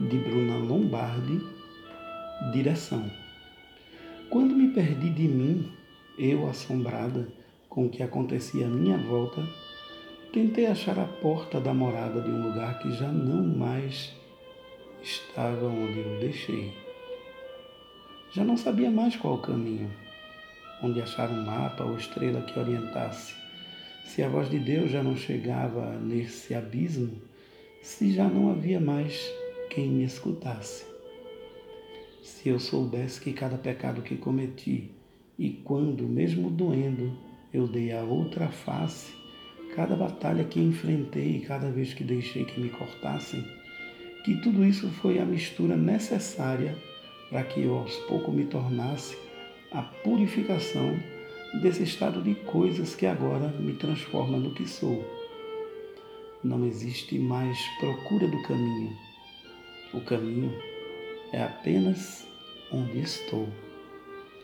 de Bruna Lombardi, direção. Quando me perdi de mim, eu assombrada com o que acontecia à minha volta, tentei achar a porta da morada de um lugar que já não mais estava onde eu deixei. Já não sabia mais qual caminho, onde achar um mapa ou estrela que orientasse. Se a voz de Deus já não chegava nesse abismo, se já não havia mais quem me escutasse. Se eu soubesse que cada pecado que cometi e quando, mesmo doendo, eu dei a outra face, cada batalha que enfrentei e cada vez que deixei que me cortassem, que tudo isso foi a mistura necessária para que eu aos poucos me tornasse a purificação desse estado de coisas que agora me transforma no que sou. Não existe mais procura do caminho o caminho é apenas onde estou.